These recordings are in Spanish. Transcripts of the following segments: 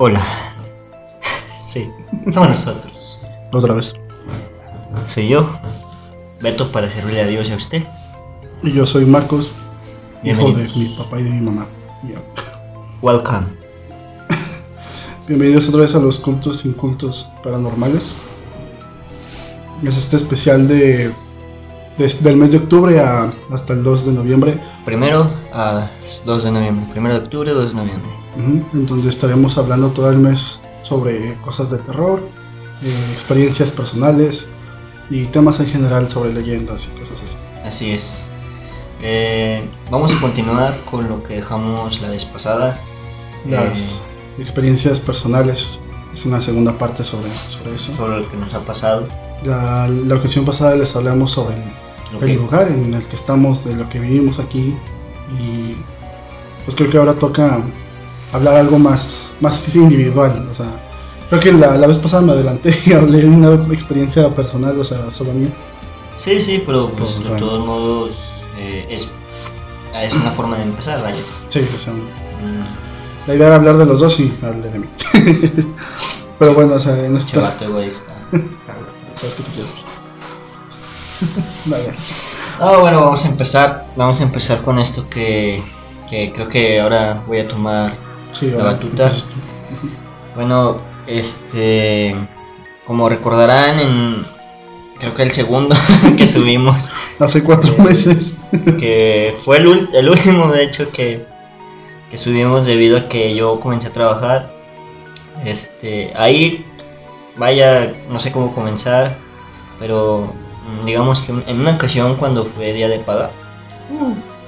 Hola. Sí, somos nosotros. Otra vez. Soy yo, Beto, para servirle a Dios y a usted. Y yo soy Marcos, hijo de Bienvenidos. mi papá y de mi mamá. Ya. Welcome. Bienvenidos otra vez a los cultos incultos paranormales. Es este especial de, de- del mes de octubre a- hasta el 2 de noviembre, Primero a 2 de noviembre. Primero de octubre, 2 de noviembre. ujú, en donde estaremos hablando todo el mes sobre cosas de terror, eh, experiencias personales y temas en general sobre leyendas y cosas así. Así es. Eh, vamos a continuar con lo que dejamos la vez pasada. Las experiencias personales es una segunda parte sobre, sobre eh, eso. sobre lo que nos ha pasado. La, la ocasión pasada les hablamos sobre el, lugar en el que estamos, de lo que vivimos aquí y pues creo que ahora toca hablar algo más, más individual, o sea, creo que la, la vez pasada me adelanté y hablé de una experiencia personal, o sea, solo mía. Sí, sí, pero pues, Pues, de bueno. todos modos eh, es, es una forma de empezar, vaya. Sí, o sea, Mm, la idea era hablar de los dos y hablé de mí. Pero bueno, o sea, en esta... Chavato egoísta. Sabes que te quiero. Ah, bueno, vamos a empezar. Vamos a empezar con esto que, que creo que ahora voy a tomar. Sí, La batuta. Bueno, este. Como recordarán, en. Creo que el segundo que subimos, Hace cuatro meses. que fue el, el último, de hecho, que, que subimos debido a que yo comencé a trabajar. Este. Ahí, vaya, no sé cómo comenzar, pero digamos que en una ocasión, cuando fue día de paga.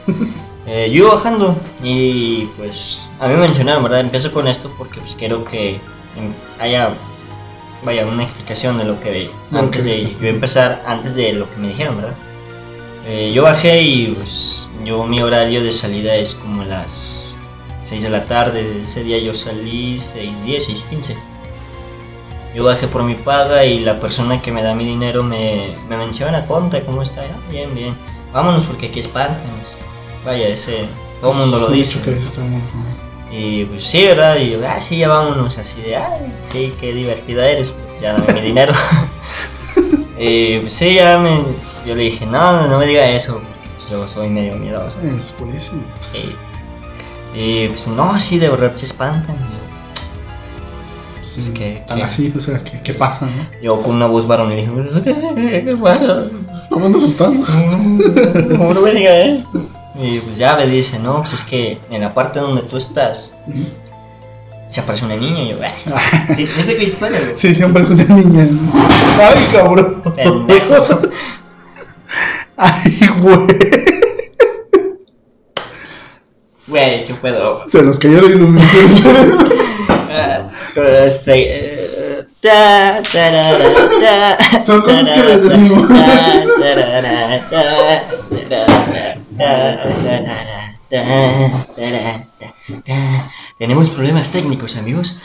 Eh, yo iba bajando y pues a mí me mencionaron, ¿verdad? Empiezo con esto porque pues quiero que haya, vaya, una explicación de lo que Lo antes de yo empezar, antes de lo que me dijeron, ¿verdad? Eh, yo bajé y pues yo mi horario de salida es como las 6 de la tarde, ese día yo salí 6, 10, 6, 15. Yo bajé por mi paga y la persona que me da mi dinero me, me menciona, conta, ¿cómo está? "Ah, bien, bien. Vámonos porque aquí espantan. Vaya, ese, todo el mundo lo dice. Y pues sí, ¿verdad? Y yo, ah, sí, ya vámonos. Así de, ay, sí, qué divertida eres. pues, ya dame mi dinero. y pues sí, ya me. Yo le dije, no, no, me diga eso. Pues, yo soy medio miedoso. Es buenísimo. Y, y, pues no, sí, de verdad se espantan. Sí, Es que- tan que- así, o sea, ¿qué, qué pasa, no? Yo, con una voz varón le dije, ¿qué, qué pasa? ¿Cómo andas asustando? ¿Cómo no me diga eso? Y pues ya me dice, no, pues es que en la parte donde tú estás se aparece una niña. Y yo, "Ah, ¿qué es qué historia, güey?" Sí, siempre es una niña. Ay, cabrón. Pendejo. Ay, güey. Güey, qué pedo. Se nos cayó la iluminación. Son cosas que les decimos. Tenemos problemas técnicos, amigos.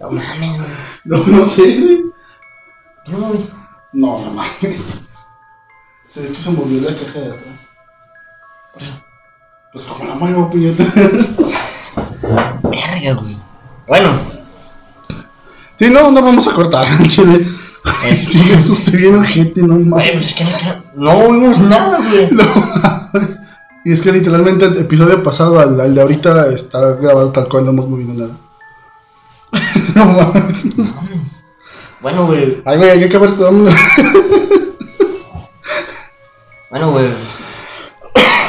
No mames, güey. No, no sé, güey. ¿Qué no viste? No, no mames. Se ve que se movió la caja de atrás. Pues como la muevo, puñeta. Verga, güey. Bueno, Sí, no, no vamos a cortar, chile. Es- Sí, me asusté bien, gente, no güey, mames. pues es que no, no vimos nada, güey. No mames. Y es que literalmente el episodio pasado al, al de ahorita está grabado tal cual, no hemos movido nada. no mames. Bueno, güey. Ay, güey, hay que ver. Bueno, güey.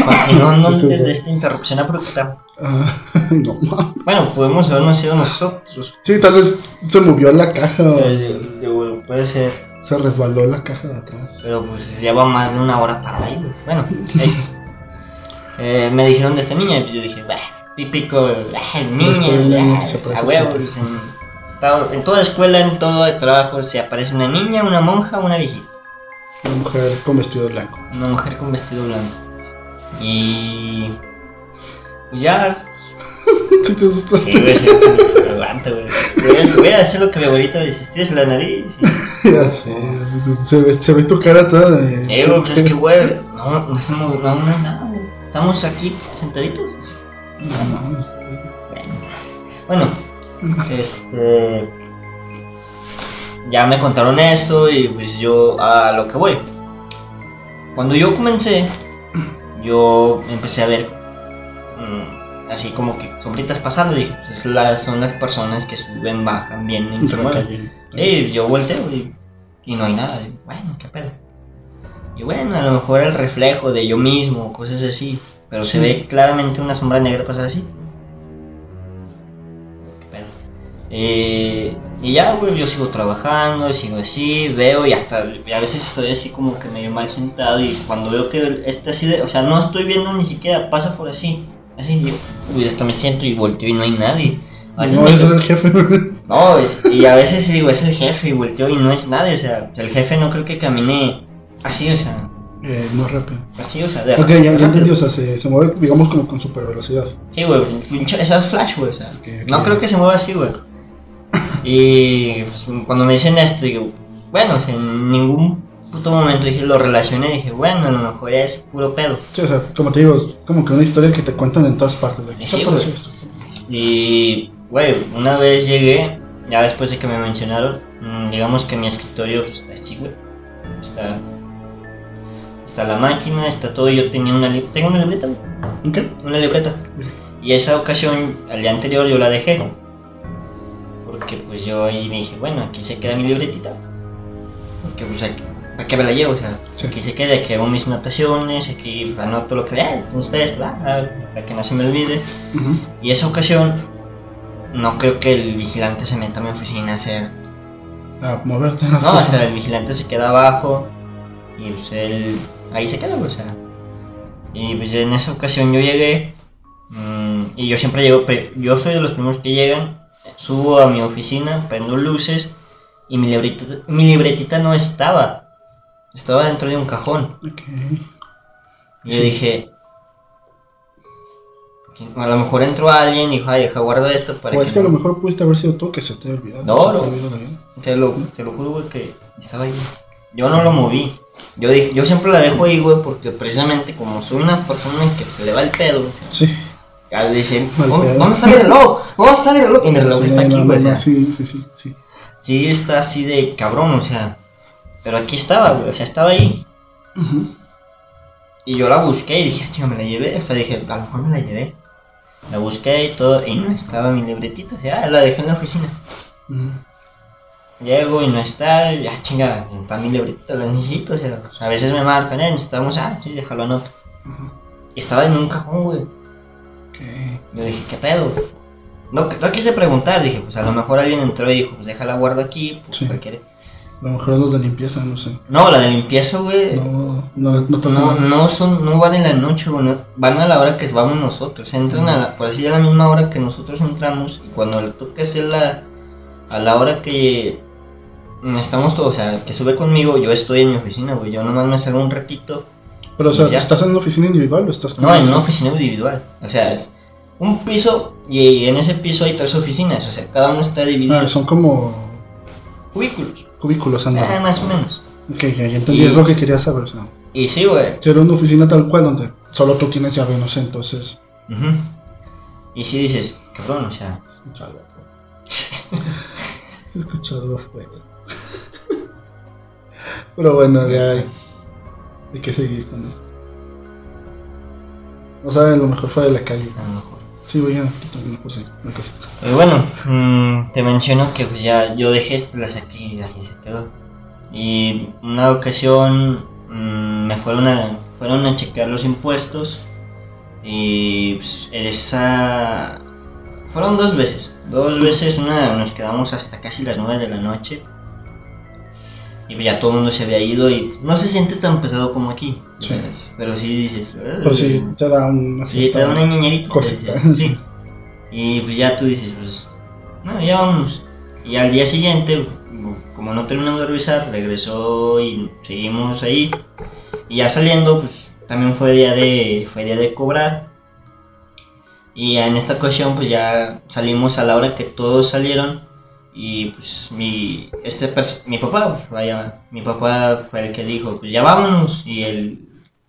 Continuando antes de esta interrupción abrupta. Ah, no mames. Bueno, podemos habernos sido nosotros. Sí, tal vez se movió la caja puede ser. se resbaló la caja de atrás. Pero pues lleva más de una hora para ahí. Bueno, X. Eh, me dijeron de esta niña y yo dije, bah, típico, bah, niña, bah, a huevo. siempre. pues, en, en toda escuela, en todo trabajo, se aparece una niña, una monja, una viejita. Una mujer con vestido blanco. Una mujer con vestido blanco. Y. Pues ya. Sí, te asustaste. Sí, güey, sí, me aguanta, güey. Voy a, voy a hacer lo que mi abuelita dice: estires la nariz. Y, Ya sé. Se ve, se ve tu cara toda de. eh, güey, pues es que, güey, no, no, estamos- no, no nada, güey. Estamos aquí sentaditos. No. Bueno. Bueno, este. Ya me contaron eso y pues yo a lo que voy. Cuando yo comencé, yo empecé a ver mm, así como que sombritas pasando. Dije, pues es la- son las personas que suben, bajan, vienen y se Entre la mueven. calle. Y yo volteo y, y no hay nada. Bueno, qué pedo. Y bueno, a lo mejor el reflejo de yo mismo, cosas así. Pero se Sí. ve claramente una sombra negra pasar así. Eh, y ya, güey, yo sigo trabajando, sigo así, veo y hasta y a veces estoy así como que medio mal sentado y cuando veo que está así de, o sea, no estoy viendo ni siquiera, pasa por así, así, digo, uy, hasta me siento y volteo y no hay nadie. A veces No, era el jefe. no, es- y a veces digo, es el jefe y volteo y no es nadie, o sea, el jefe no creo que camine así, o sea, eh, no rápido. así, o sea, de Ok, ya, ya entendí, o sea, se, se mueve, digamos, como con super velocidad. Sí, güey, eso es flash, güey, o sea, no creo que se mueva así, güey. Y pues, cuando me dicen esto, digo, bueno, o sea, en ningún puto momento dije, lo relacioné, dije, bueno, a lo mejor es puro pedo. Sí, o sea, como te digo, como que una historia que te cuentan en todas partes. Aquí Sí, güey. Y, güey, una vez llegué, ya después de que me mencionaron, mm, digamos que mi escritorio pues, está así, güey. Está, está la máquina, está todo. Yo tenía una, li- tengo una libreta, güey, ¿Ok? una libreta. Y esa ocasión, al día anterior, yo la dejé. Porque pues yo ahí dije, bueno, aquí se queda mi libretita. Porque pues aquí, ¿para qué me la llevo? O sea, Sí. aquí se queda, aquí hago mis anotaciones, aquí anoto lo que vea, ah, para que no se me olvide. Ujú. Y esa ocasión, no creo que el vigilante se meta a mi oficina a hacer. A moverte las No, o sea, el vigilante se queda abajo y pues él ahí se queda, o sea. Y pues en esa ocasión yo llegué mm, y yo siempre llego, yo soy de los primeros que llegan, subo a mi oficina, prendo luces y mi libretita, mi libretita no estaba, estaba dentro de un cajón. Ok. Y yo dije, a lo mejor entró alguien y dijo, ay, deja guardo esto para O que es que a lo mejor pudiste haber sido tú que se te haya olvidado. No, te no. Te lo, te lo juro, güey, que estaba ahí. Yo no lo moví. Yo dije, yo siempre la dejo ahí, güey, porque precisamente como soy una persona que se le va el pedo, o sea, Sí. ya dice, Mal ¿dónde está mi reloj? ¿Dónde está mi reloj? Y mi reloj está aquí, güey, o sea, sí, sí, sí, sí. sí está así de cabrón, o sea, pero aquí estaba, güey, o sea, estaba ahí. Y yo la busqué y dije, "Ah, chinga, me la llevé, o sea, dije, a lo mejor me la llevé. La busqué y todo, y no estaba mi libretita, o sea, ah, la dejé en la oficina. Ujú. Llego y no está, ya chinga, está mi libretita, la necesito, o sea, a veces me marcan, eh, necesitamos, ah, sí, déjalo anoto. Y estaba en un cajón, güey. Yo dije, ¿qué pedo? No, no quise preguntar, dije, pues a lo mejor alguien entró y dijo, pues déjala guardo aquí, pues Sí. cualquiera. A lo mejor los de limpieza, no sé. No, la de limpieza, güey. No, no, no. No, no son, no van en la noche, güey, no- van a la hora que vamos nosotros, entran a la, por así a la misma hora que nosotros entramos y cuando le toca hacer la, a la hora que estamos todos, o sea, que sube conmigo, yo estoy en mi oficina, güey, yo nomás me salgo un ratito, Pero, o sea, Ya. ¿estás en una oficina individual o estás con no, en una oficina individual, o sea, es un piso y en ese piso hay tres oficinas, o sea, cada uno está dividido, Ah, son como cubículos, cubículos, ah, anda. más o menos, Ok, ya, ya entendí, Y- es lo que quería saber. O sea, y sí, güey, si era una oficina tal cual donde solo tú tienes llave, no sé, entonces. y sí dices, cabrón, o sea, Se escucha algo afuera. Se escucha algo afuera. Pero bueno, ya hay, hay que seguir con esto. O sea, a lo mejor fue de la calle. a lo mejor. Sí, voy a cosa. Y bueno, mm, te menciono que pues ya yo dejé esto, las aquí y aquí se quedó. Y una ocasión mm, me fueron a, fueron a checar los impuestos y pues, esa... Fueron dos veces, dos veces, una nos quedamos hasta casi las 9 de la noche y ya todo el mundo se había ido y no se siente tan pesado como aquí, pero sí dices... Pero sí, te da una Sí, te da una ñañerita. cosita. Sí. Y pues ya tú dices, pues, no, ya vamos. Y al día siguiente, como no terminamos de revisar, regresó y seguimos ahí. Y ya saliendo, pues también fue día de, fue día de cobrar. Y en esta ocasión, pues ya salimos a la hora que todos salieron. Y pues mi, este mi papá, pues vaya, mi papá fue el que dijo, pues ya vámonos. Y el,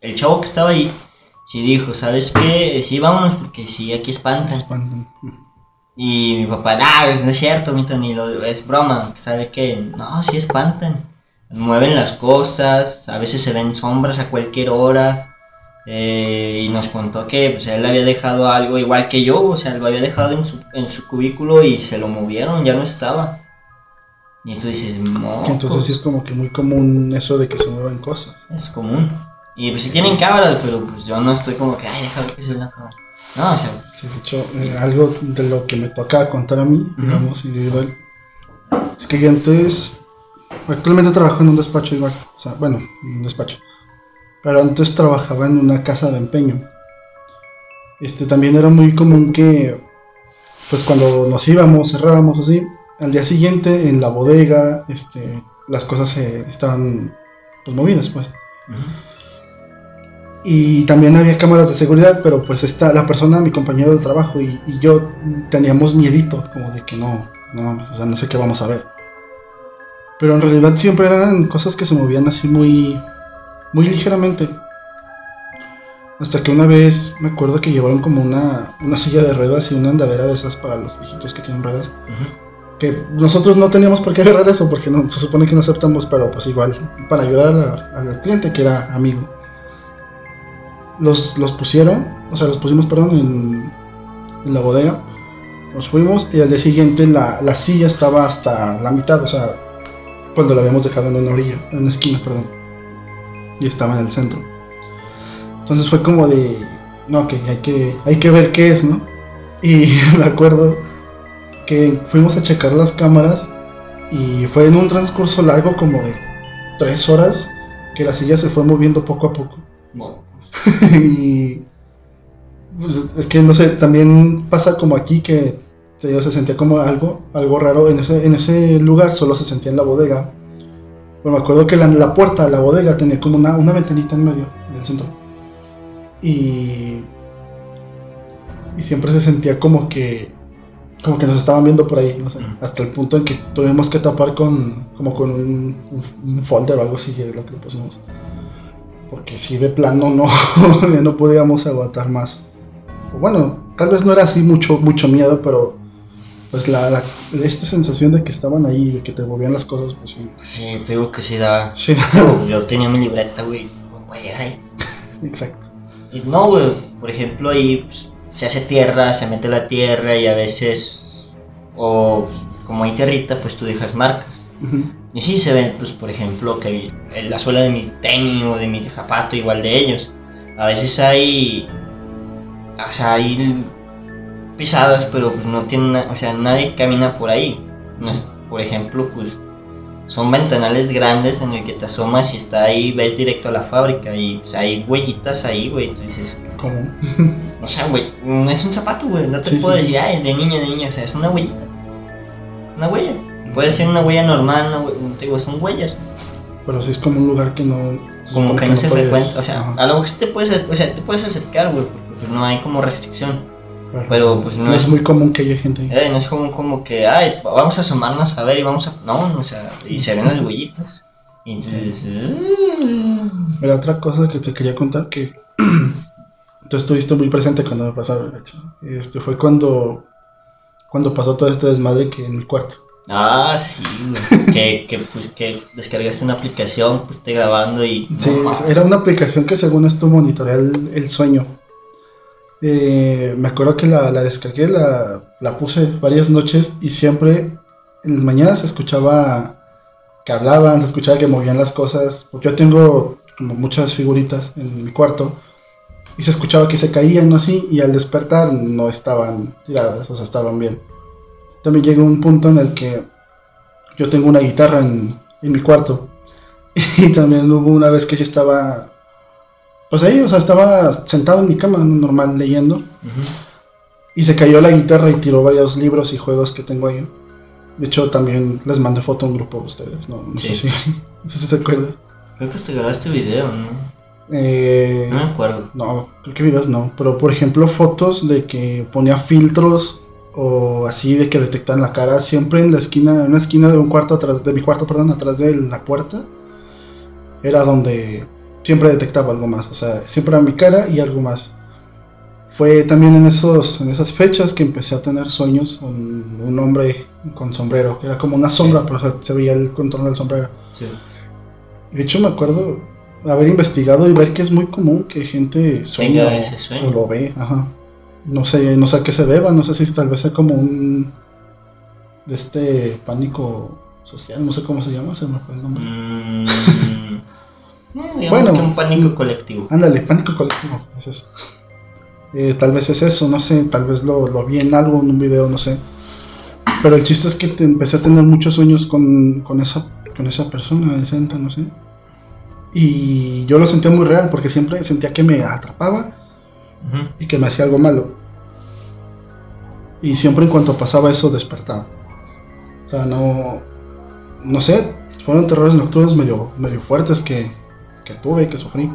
el chavo que estaba ahí, sí dijo, ¿sabes qué? Sí, vámonos porque sí, aquí espantan. Espantan. Y mi papá, nah, no es cierto, mi Tony, lo- es broma. ¿Sabe qué? No, sí espantan. Mueven las cosas, a veces se ven sombras a cualquier hora. Eh, y nos contó que pues, él había dejado algo igual que yo, o sea, lo había dejado en su, en su cubículo y se lo movieron, ya no estaba. Y tú dices. Entonces sí es como que muy común eso de que se mueven cosas. Es común. Y pues sí tienen cámaras, pero pues yo no estoy como que, ay, déjame que se una cámara. No, o sea, Sí, de hecho, eh, algo de lo que me toca contar a mí, digamos, individual, es que yo antes, actualmente trabajo en un despacho igual, o sea, bueno, en un despacho, pero antes trabajaba en una casa de empeño. Este, también era muy común que, pues cuando nos íbamos, cerrábamos así, al día siguiente en la bodega, este, las cosas se estaban pues, movidas, pues. Y también había cámaras de seguridad, pero pues esta, la persona, mi compañero de trabajo y, y yo teníamos miedito, como de que no, no o sea, no sé qué vamos a ver. Pero en realidad siempre eran cosas que se movían así muy, muy ligeramente. Hasta que una vez me acuerdo que llevaron como una, una silla de ruedas y una andadera de esas para los viejitos que tienen ruedas. Que nosotros no teníamos por qué agarrar eso porque no, se supone que no aceptamos, pero pues igual, para ayudar al cliente que era amigo los, los pusieron, o sea, los pusimos, perdón, en, en la bodega. Nos fuimos y al día siguiente la, la silla estaba hasta la mitad, o sea, cuando la habíamos dejado en una orilla, en una esquina, perdón. Y estaba en el centro. Entonces fue como de, no, que hay que, hay que ver qué es, ¿no? Y me acuerdo que fuimos a checar las cámaras y fue en un transcurso largo como de tres horas que la silla se fue moviendo poco a poco. Bueno, y pues, es que no sé, también pasa como aquí que te digo, se sentía como algo, algo raro. En ese, en ese lugar solo se sentía en la bodega. Bueno, me acuerdo que la, la puerta de la bodega tenía como una, una ventanita en medio del centro. Y, y siempre se sentía como que como que nos estaban viendo por ahí, no sé, hasta el punto en que tuvimos que tapar con como con un, un- un folder o algo así, es lo que le pusimos. Porque si de plano no, no podíamos aguantar más. Bueno, tal vez no era así mucho, mucho miedo, pero pues la, la- esta sensación de que estaban ahí, de que te movían las cosas, pues sí. sí, te digo que sí da. Sí, Yo tenía mi libreta, güey, no voy a llegar ahí. exacto. Y no, güey, por ejemplo, ahí pues, se hace tierra, se mete la tierra y a veces, o como hay tierrita, pues tú dejas marcas. Y sí se ven, pues por ejemplo, que en la suela de mi tenis o de mi zapato, igual de ellos. A veces hay, o sea, hay pisadas, pero pues no tienen, o sea, nadie camina por ahí. No es, por ejemplo, pues son ventanales grandes en el que te asomas y está ahí, ves directo a la fábrica y pues, hay huellitas ahí, güey. Tú dices, ¿Cómo? o sea, güey, no es un zapato, güey. No te Sí, puedo sí. decir, ay, de niña, de niña. O sea, es una huellita. Una huella. Puede ser una huella normal, una hue- te digo, son huellas. Pero sí es como un lugar que no. Como que no se puedes- frecuenta. O sea, Ajá, a lo mejor te puedes, o sea, te puedes acercar, güey, porque pues, no hay como restricción. Claro. Pero pues no, no es, es muy común que haya gente ahí. eh, no es como, como que, ay, vamos a asomarnos a ver y vamos a. No, o sea, y se ven las huellitas. Y entonces. uh, Mira, otra cosa que te quería contar que tú estuviste muy presente cuando me pasaron, de hecho. Este fue cuando cuando pasó todo este desmadre que en el cuarto. Ah, sí, que, que, pues, que descargaste una aplicación, pues esté grabando y. Sí, era una aplicación que según esto monitorea el, el sueño. Eh, me acuerdo que la, descargué, la, la puse varias noches y siempre en las mañanas se escuchaba que hablaban, se escuchaba que movían las cosas. Porque yo tengo como muchas figuritas en mi cuarto y se escuchaba que se caían así y al despertar no estaban tiradas, o sea, estaban bien. También llegó un punto en el que yo tengo una guitarra en, en mi cuarto y también hubo una vez que yo estaba, pues ahí, o sea, estaba sentado en mi cama normal leyendo y se cayó la guitarra y tiró varios libros y juegos que tengo ahí. De hecho, también les mandé foto a un grupo de ustedes, no, no sé Sí. si, no sé si te acuerdas. Creo que hasta grabaste video, ¿no? Eh, No me acuerdo. no, creo que videos no, pero por ejemplo fotos de que ponía filtros o así de que detectan la cara siempre en la esquina, en una esquina de un cuarto atrás, de mi cuarto, perdón, atrás de la puerta, era donde siempre detectaba algo más, o sea, siempre era mi cara y algo más. fue también en, esos, en esas fechas que empecé a tener sueños con un hombre con sombrero, que era como una sombra, pero se, veía el contorno del sombrero. Sí. De hecho, me acuerdo haber investigado y ver que es muy común que gente sueña Tenga o- ese sueño. o lo ve. Ajá. No sé, no sé a qué se deba, no sé si tal vez sea como un de este pánico social, no sé cómo se llama, se me fue el nombre. Mm, digamos Bueno, que un pánico colectivo. Ándale, pánico colectivo, es eso. Eh, tal vez es eso, no sé, tal vez lo, lo vi en algo, en un video, no sé. Pero el chiste es que te empecé a tener muchos sueños con, con, esa, con esa persona, ente, no sé. Y yo lo sentía muy real porque siempre sentía que me atrapaba y que me hacía algo malo. Y siempre en cuanto pasaba eso despertaba. O sea, no, no sé, fueron terrores nocturnos medio, medio fuertes que, que tuve y que sufrí.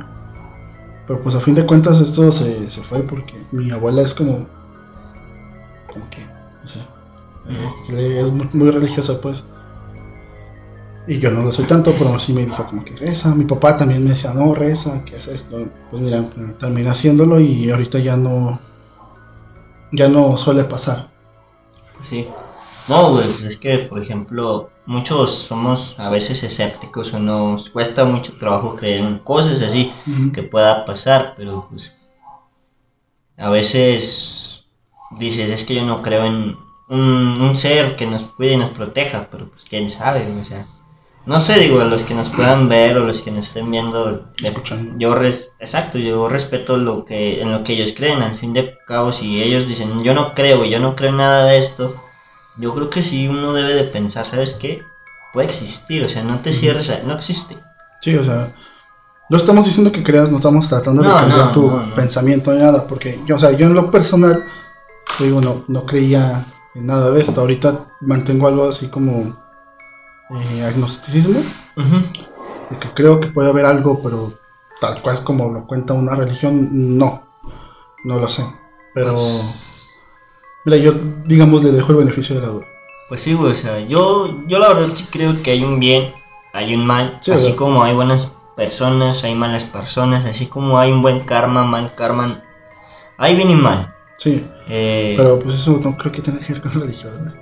Pero pues a fin de cuentas esto se, se fue porque mi abuela es como, como que, no sé, eh, es muy, muy religiosa pues. Y yo no lo soy tanto, pero sí me dijo como que reza. Mi papá también me decía, no, reza, ¿qué es esto? Pues mira, terminé haciéndolo y ahorita ya no, ya no suele pasar. Sí. No, güey, pues es que, por ejemplo, muchos somos a veces escépticos o nos cuesta mucho trabajo creer en cosas así que pueda pasar, pero pues a veces dices, es que yo no creo en un, un ser que nos cuide y nos proteja, pero pues quién sabe, o sea, no sé, digo, a los que nos puedan ver o los que nos estén viendo, Escuchando. yo res- exacto, yo respeto lo que en lo que ellos creen, al fin de cabo si ellos dicen, yo no creo, yo no creo en nada de esto, yo creo que sí uno debe de pensar, ¿sabes qué? Puede existir, o sea, no te cierres, a- no existe. Sí, o sea, no estamos diciendo que creas, no estamos tratando de No, cambiar no, tu no, pensamiento ni nada, porque yo, o sea, yo en lo personal, digo, no, no creía en nada de esto. Ahorita mantengo algo así como eh, agnosticismo, Ujú. porque creo que puede haber algo, pero tal cual como lo cuenta una religión, no, no lo sé. Pero, mira, yo, digamos, le dejo el beneficio de la duda. Pues sí, güey, o sea, yo, yo la verdad sí creo que hay un bien, hay un mal, Sí, así ¿verdad? como hay buenas personas, hay malas personas, así como hay un buen karma, mal karma, hay bien y mal. Sí, Eh, pero pues eso no creo que tenga que ver con religión, ¿no?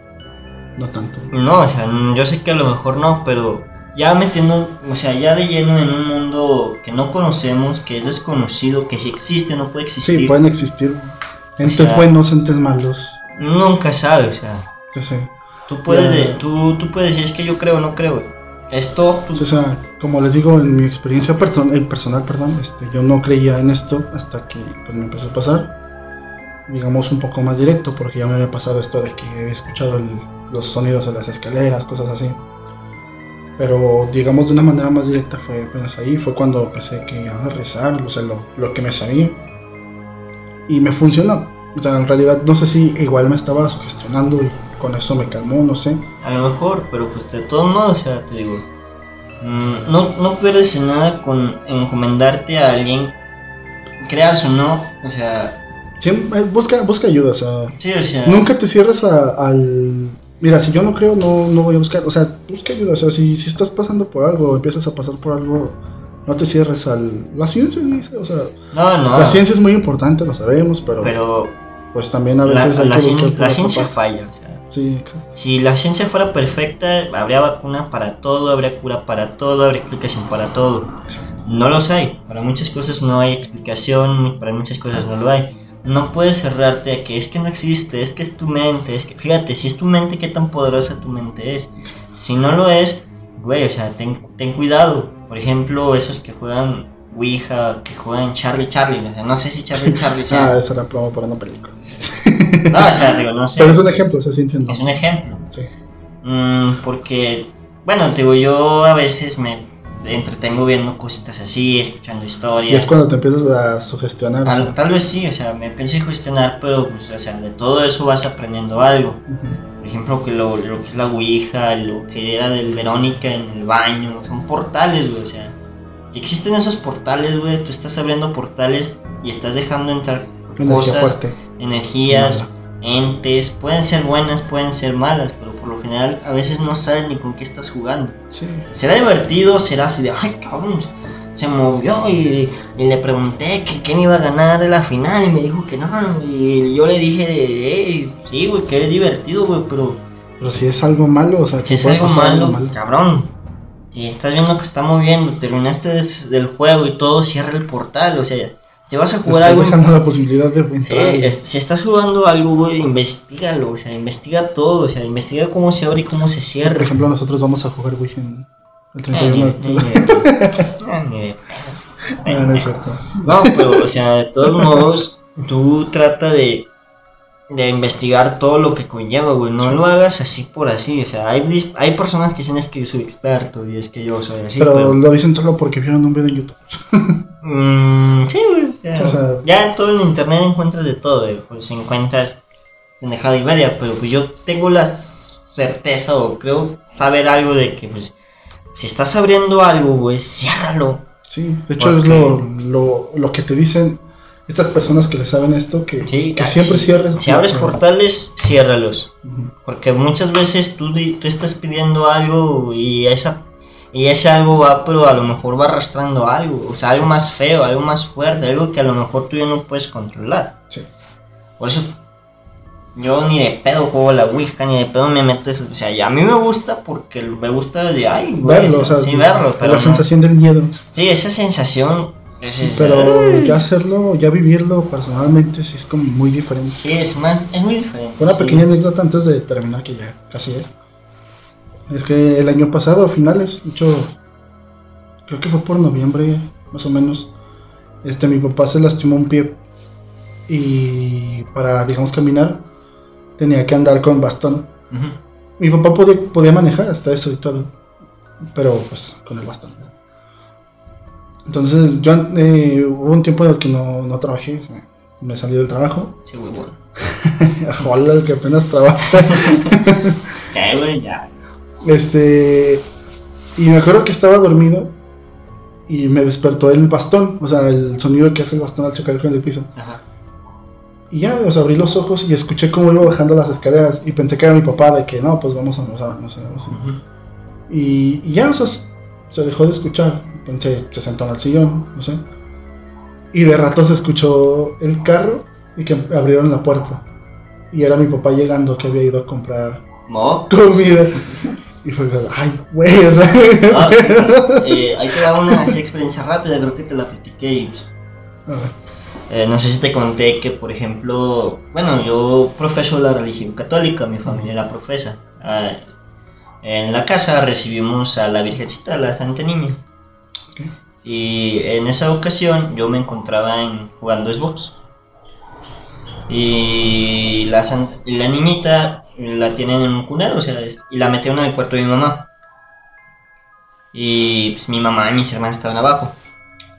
no tanto. No, o sea, yo sé que a lo mejor no, pero ya metiendo, o sea, ya de lleno en un mundo que no conocemos, que es desconocido, que si existe no puede existir, Sí, pueden existir entes sea- buenos, entes malos, nunca sabe, o sea, yo sé. tú puedes, Ya. tú, tú puedes decir es que yo creo no creo. Esto, tú, O sea, como les digo, en mi experiencia person- personal, perdón, este, yo no creía en esto hasta que pues, me empezó a pasar, digamos, un poco más directo, porque ya me había pasado esto de que he escuchado el- los sonidos de las escaleras, cosas así. Pero, digamos, de una manera más directa fue apenas ahí, fue cuando empecé que a rezar, o sea, lo, lo que me sabía. Y me funcionó. O sea, en realidad no sé si igual me estaba sugestionando y con eso me calmó, no sé. a lo mejor, pero pues de todos modos, o sea, te digo, mm, no, no pierdes en nada con encomendarte a alguien, creas o no, o sea, Siempre, busca, busca ayuda, o sea, sí, o sea, Nunca te cierres a- al... Mira, si yo no creo, no, no voy a buscar. O sea, busca ayuda. O sea, si, si estás pasando por algo empiezas a pasar por algo, no te cierres al... La ciencia dice, o sea, no, no, la ciencia es muy importante, lo sabemos, pero, pero pues también a la, veces hay la que cien- la ciencia falla, o sea, Sí, exacto. si la ciencia fuera perfecta, habría vacuna para todo, habría cura para todo, habría explicación para todo. No los hay, para muchas cosas no hay explicación, para muchas cosas no lo hay. No puedes cerrarte a que es que no existe, es que es tu mente, es que fíjate, si es tu mente, qué tan poderosa tu mente es. Si no lo es, güey, o sea, ten, ten cuidado. Por ejemplo, esos que juegan Ouija, que juegan Charlie Charlie, o sea, no sé si Charlie Charlie Ah, sea. esa era promo para una película. No, o sea, digo, no sé. Pero es un ejemplo, o sea, sí entiendo. Es un ejemplo. Sí. Mm, porque, bueno, te digo, yo a veces me entretengo viendo cositas así, escuchando Y historias. es cuando te empiezas a sugestionar. o Tal, sea. tal vez sí, o sea, me pensé cuestionar, pero pues, o sea, de todo eso vas aprendiendo algo. Ujú. Por ejemplo, que lo, lo que es la Ouija, lo que era del Verónica en el baño, son portales, güey, o sea, si existen esos portales, güey, tú estás abriendo portales y estás dejando entrar Energía cosas, fuerte. energías, entes, pueden ser buenas, pueden ser malas, pero por lo general a veces no sabes ni con qué estás jugando. Sí. Será divertido, será así de, ay cabrón, se movió y, y le pregunté que quién iba a ganar la final y me dijo que no. Y yo le dije, hey, sí, güey, que es divertido, güey, pero Pero si es algo malo, o sea, si es algo malo, cabrón. Si estás viendo que está moviendo, terminaste des- del juego y todo, cierra el portal, o sea, te vas a jugar estás algo. dejando la posibilidad de Sí, entrar. es- si estás jugando algo, güey, investigalo, o sea, investiga todo, o sea, investiga cómo se abre y cómo se Sí, cierra. por ejemplo, nosotros vamos a jugar Wii en el Eh, 31 ni- de octubre. ni- ah, no es cierto. No, pero, o sea, de todos modos, tú trata de, de investigar todo lo que conlleva, güey. No lo hagas así por así. O sea, hay, hay personas que dicen es que yo soy experto y es que yo soy así. pero, Pero, lo dicen solo porque vieron un video en YouTube. Mm, sí, güey. Ya, O sea- ya en todo el internet encuentras de todo, güey. Pues encuentras pendejada y media. Pero pues yo tengo la certeza o creo saber algo de que, pues, si estás abriendo algo, güey, ciérralo. Sí, de hecho es lo, lo, lo que te dicen estas personas que le saben esto, que, Sí, que ah, siempre sí. cierres. Si abres portales, ciérralos. Porque muchas veces tú, tú estás pidiendo algo y esa y ese algo va, pero a lo mejor va arrastrando algo, o sea, algo más feo, algo más fuerte, algo que a lo mejor tú ya no puedes controlar. Sí. Por eso yo ni de pedo juego la Ouija, ni de pedo me meto eso. O sea, y a mí me gusta porque me gusta de, ay, güey, Verlo, o sea, sí, verlo, pero la no. sensación del miedo. Sí, esa sensación, ese es, Pero ya hacerlo, ya vivirlo personalmente, sí es como muy diferente. sí, es más, es muy diferente. Una sí. pequeña anécdota antes de terminar, que ya casi es. Es que el año pasado, a finales, de hecho, creo que fue por noviembre, más o menos, este, mi papá se lastimó un pie y para, digamos, caminar, tenía que andar con bastón. Mi papá podía, podía manejar hasta eso y todo, pero pues con el bastón. Entonces, yo eh, hubo un tiempo en el que no, no trabajé, me salí del trabajo. Sí, güey, bueno. Hola, el que apenas trabaja. Ya, güey, ya. Este. Y me acuerdo que estaba dormido y me despertó el bastón, o sea, el sonido que hace el bastón al chocar con el piso. Ajá. Y ya, o sea, abrí los ojos y escuché cómo iba bajando las escaleras y pensé que era mi papá, de que no, pues vamos a almorzar, no sé, no. Y, y ya, o sea, se dejó de escuchar. Pensé, se sentó en el sillón, no sé. Y de rato se escuchó el carro y que abrieron la puerta. Y era mi papá llegando que había ido a comprar Mo. comida. Y fue, ay, güey, o sea. Ah, eh, hay que dar una así experiencia rápida, creo que te la platiqué y A ver. Eh, no sé si te conté que, por ejemplo, bueno, yo profeso la religión católica, mi familia la profesa. Ah, en la casa recibimos a la Virgencita, a la Santa Niña. Y en esa ocasión yo me encontraba en, jugando Xbox. Y la, santa- la niñita la tienen en un cunero, o sea, es- y la metieron en el cuarto de mi mamá. Y pues mi mamá y mis hermanas estaban abajo.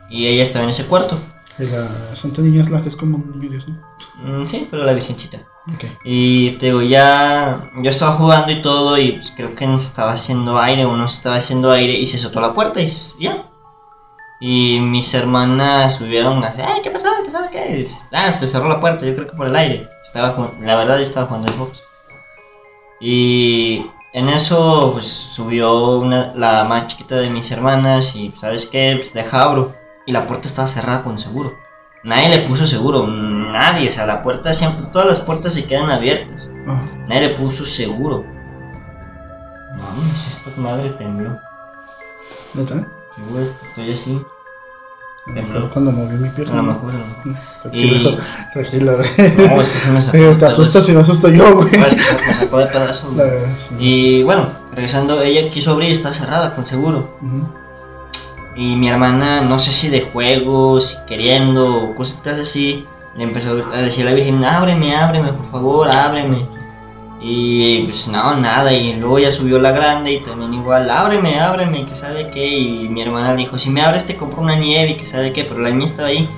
Y ella estaba en ese cuarto. La Santa Niña es la que es como un niño Dios, ¿no? Mm, sí, pero la virgencita. Ok. Y te digo, ya yo estaba jugando y todo y pues creo que nos estaba haciendo aire o estaba haciendo aire y se soltó la puerta y ya. Y mis hermanas subieron así, ay, ¿qué pasó? ¿Qué pasó? ¿Qué? Ah, se cerró la puerta, yo creo que por el aire. Estaba la verdad yo estaba jugando Xbox. Y en eso pues subió una, la más chiquita de mis hermanas y ¿sabes qué? Pues deja abro. Y la puerta estaba cerrada con seguro. Nadie le puso seguro, nadie, o sea, la puerta siempre, todas las puertas se quedan abiertas. Ah, Nadie le puso seguro. Mames, esta madre tembló. ¿neta? Sí, güey, estoy así. Tembló. cuando moví mi A pierna. lo mejor, a lo mejor. Tranquilo, tranquilo, güey. No, es que se me sacó. De Te asustas y me asusto yo, güey. No, es que se me sacó de pedazo, güey. La- sí, Y bueno, regresando, ella quiso abrir y estaba cerrada, con seguro. Ujú. Y mi hermana, no sé si de juegos, queriendo, o cositas así, le empezó a decir a la Virgen, ábreme, ábreme, por favor, ábreme. Y pues no, nada, y luego ya subió la grande y también igual, ábreme, ábreme, que sabe qué. Y mi hermana dijo, si me abres te compro una nieve y que sabe qué, pero la niña estaba ahí.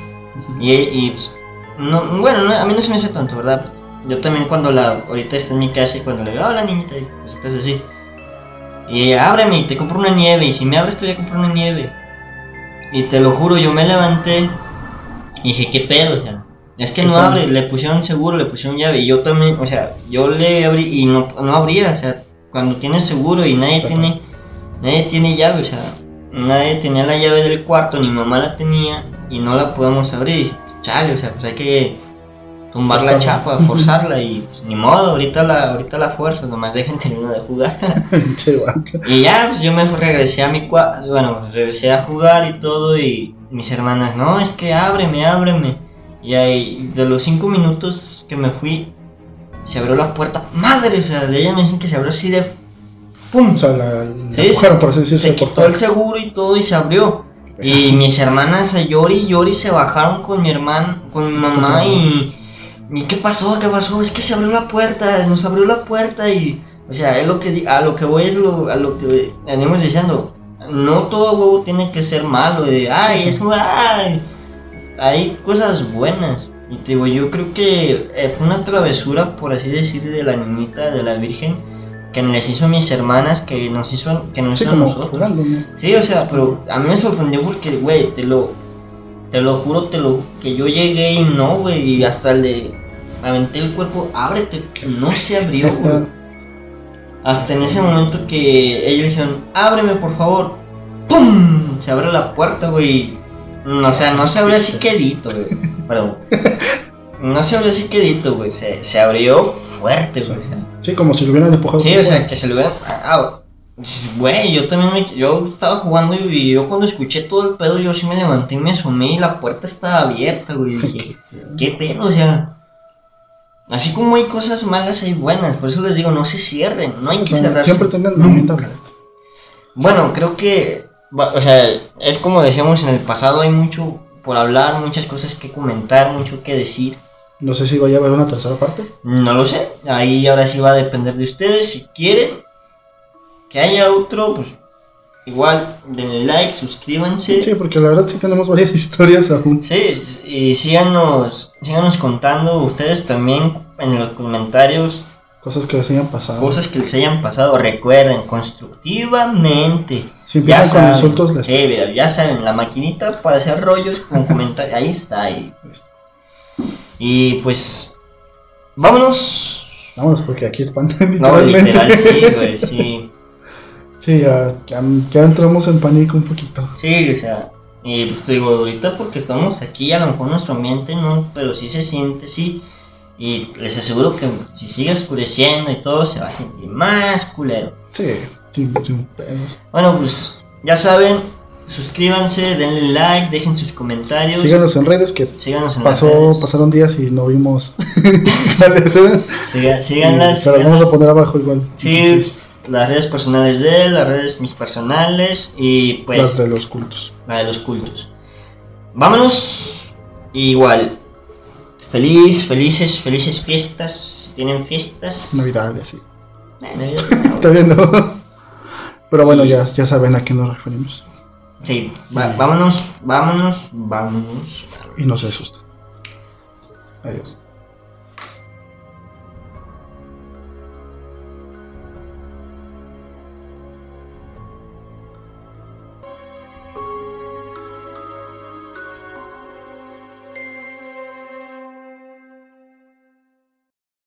Y, y, pues, no, bueno, no, a mí no se me hace tanto, ¿verdad? Yo también cuando la, ahorita está en mi casa y cuando le veo, hola niñita, y cositas así. Y ella, ábreme te compro una nieve, y si me abres te voy a comprar una nieve. Y te lo juro, yo me levanté y dije, ¿qué pedo? O sea, es que ¿Qué no abre, le pusieron seguro, le pusieron llave, y yo también, o sea, yo le abrí y no, no abría, o sea, cuando tienes seguro y nadie Exacto. tiene, nadie tiene llave, o sea, nadie tenía la llave del cuarto, ni mamá la tenía y no la podemos abrir. Chale, o sea, pues hay que tumbar la chapa, forzarla y pues ni modo, ahorita la, ahorita la fuerza, nomás dejen terminar de jugar. Y ya, pues yo me regresé a mi cuarto, bueno, regresé a jugar y todo y mis hermanas, no, es que ábreme, ábreme. Y ahí, de los cinco minutos que me fui, se abrió la puerta. Madre, o sea, de ella me dicen que se abrió así de... ¡Pum! O sea, la, la Sí, se- por así se quitó el seguro y todo y se abrió. Y mis hermanas a llori y llori se bajaron con mi hermano, con mi mamá y, y ¿qué pasó? ¿Qué pasó? Es que se abrió la puerta, nos abrió la puerta y o sea, es lo que a lo que voy es lo, a lo que venimos diciendo. No todo huevo tiene que ser malo de ay, es ay. Hay cosas buenas. Y te digo, yo creo que eh, fue una travesura, por así decir, de la niñita, de la Virgen, que les hizo a mis hermanas, que nos hizo, que nos Sí, hizo a nosotros. jugando, ¿no? Sí, o sea, pero a mí me sorprendió porque, güey, te lo, te lo juro, te lo, que yo llegué y no, güey, y hasta le aventé el cuerpo, ábrete, no se abrió, güey. Hasta en ese momento que ellos dijeron, ábreme por favor, ¡pum! Se abre la puerta, güey. No, o sea, no se abrió así quedito, güey. Pero, no se abrió así quedito, güey. Se, se abrió fuerte, güey. Sí, como si lo hubieran empujado. Sí, o sea, que se lo hubieran. Ah, güey, yo también me. Yo estaba jugando y yo cuando escuché todo el pedo, yo sí me levanté y me asomé y la puerta estaba abierta, güey. Y dije, ¿qué pedo? O sea. Así como hay cosas malas, hay buenas. Por eso les digo, no se cierren. No hay O que cerrarse. Siempre tengan abierta. Bueno, creo que. O sea, es como decíamos en el pasado, hay mucho por hablar, muchas cosas que comentar, mucho que decir. No sé si vaya a haber una tercera parte. No lo sé. Ahí ahora sí va a depender de ustedes. Si quieren que haya otro, pues igual denle like, suscríbanse. Sí, porque la verdad sí tenemos varias historias aún. Sí, y síganos, síganos contando ustedes también en los comentarios Cosas que les hayan pasado. cosas que les hayan pasado. Recuerden, constructivamente. Si con saben. insultos, les- Sí, mira, ya saben, la maquinita para hacer rollos con comentarios. Ahí está. Ahí. Y pues, vámonos. Vámonos, porque aquí espantan No, literalmente. literal, sí, güey, sí. Sí, ya, ya, ya entramos en pánico un poquito. Sí, o sea, y pues, te digo, ahorita porque estamos aquí, a lo mejor nuestro ambiente no, pero sí se siente, sí. Y les aseguro que si sigue oscureciendo y todo, se va a sentir más culero. Sí, sin pedos. Bueno, pues ya saben, suscríbanse, denle like, dejen sus comentarios. Síganos en redes que síganos en las pasó, redes. pasaron días y no vimos cuáles eran. Siga- síganlas. Pero las vamos a poner abajo igual. Sí, Entonces, las redes personales de él, las redes mis personales y pues las de los cultos. la de los cultos. Vámonos. Igual. Feliz, felices, felices fiestas. ¿Tienen fiestas? Navidad y así. Eh, Navidad, no. Todavía no. Pero bueno, ya, ya saben a qué nos referimos. Sí, va- vámonos, vámonos, vámonos. Y no se asusten. Adiós.